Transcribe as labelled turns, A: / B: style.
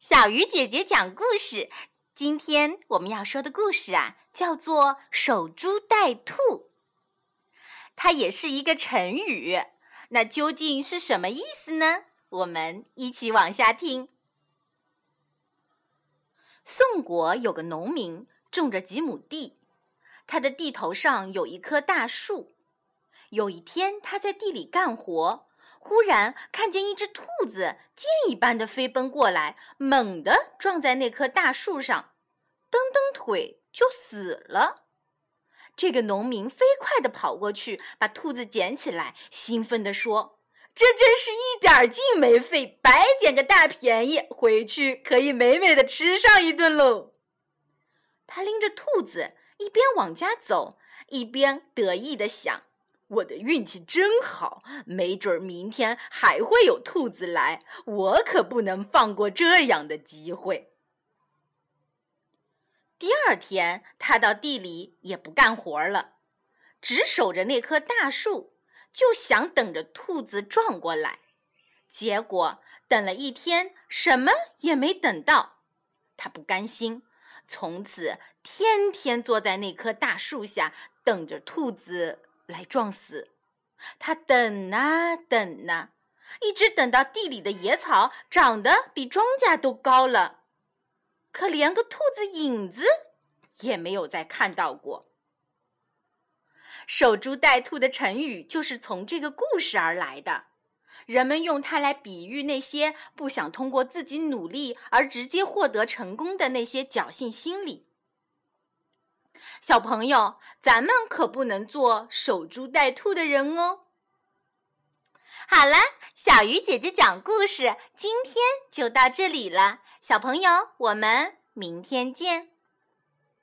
A: 小鱼姐姐讲故事。今天我们要说的故事啊，叫做《守株待兔》。它也是一个成语。那究竟是什么意思呢？我们一起往下听。宋国有个农民，种着几亩地，他的地头上有一棵大树。有一天，他在地里干活。忽然看见一只兔子箭一般的飞奔过来，猛地撞在那棵大树上，蹬蹬腿就死了。这个农民飞快地跑过去，把兔子捡起来，兴奋地说：“这真是一点劲没费，白捡个大便宜，回去可以美美的吃上一顿喽。”他拎着兔子一边往家走，一边得意地想。我的运气真好，没准儿明天还会有兔子来，我可不能放过这样的机会。第二天，他到地里也不干活了，只守着那棵大树，就想等着兔子撞过来。结果等了一天，什么也没等到，他不甘心，从此天天坐在那棵大树下等着兔子。来撞死！他等啊等啊，一直等到地里的野草长得比庄稼都高了，可连个兔子影子也没有再看到过。守株待兔的成语就是从这个故事而来的，人们用它来比喻那些不想通过自己努力而直接获得成功的那些侥幸心理。小朋友，咱们可不能做守株待兔的人哦。好了，小鱼姐姐讲故事，今天就到这里了。小朋友，我们明天见。